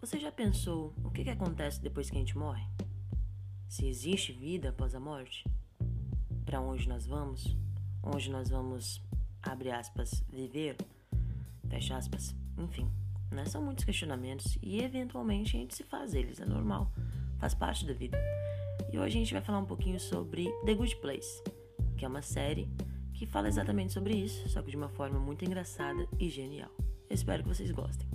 Você já pensou o que, que acontece depois que a gente morre? Se existe vida após a morte? Para onde nós vamos? Onde nós vamos, abre aspas, viver? Fecha aspas. Enfim, né? são muitos questionamentos e eventualmente a gente se faz eles, é normal, faz parte da vida. E hoje a gente vai falar um pouquinho sobre The Good Place, que é uma série que fala exatamente sobre isso, só que de uma forma muito engraçada e genial. Espero que vocês gostem.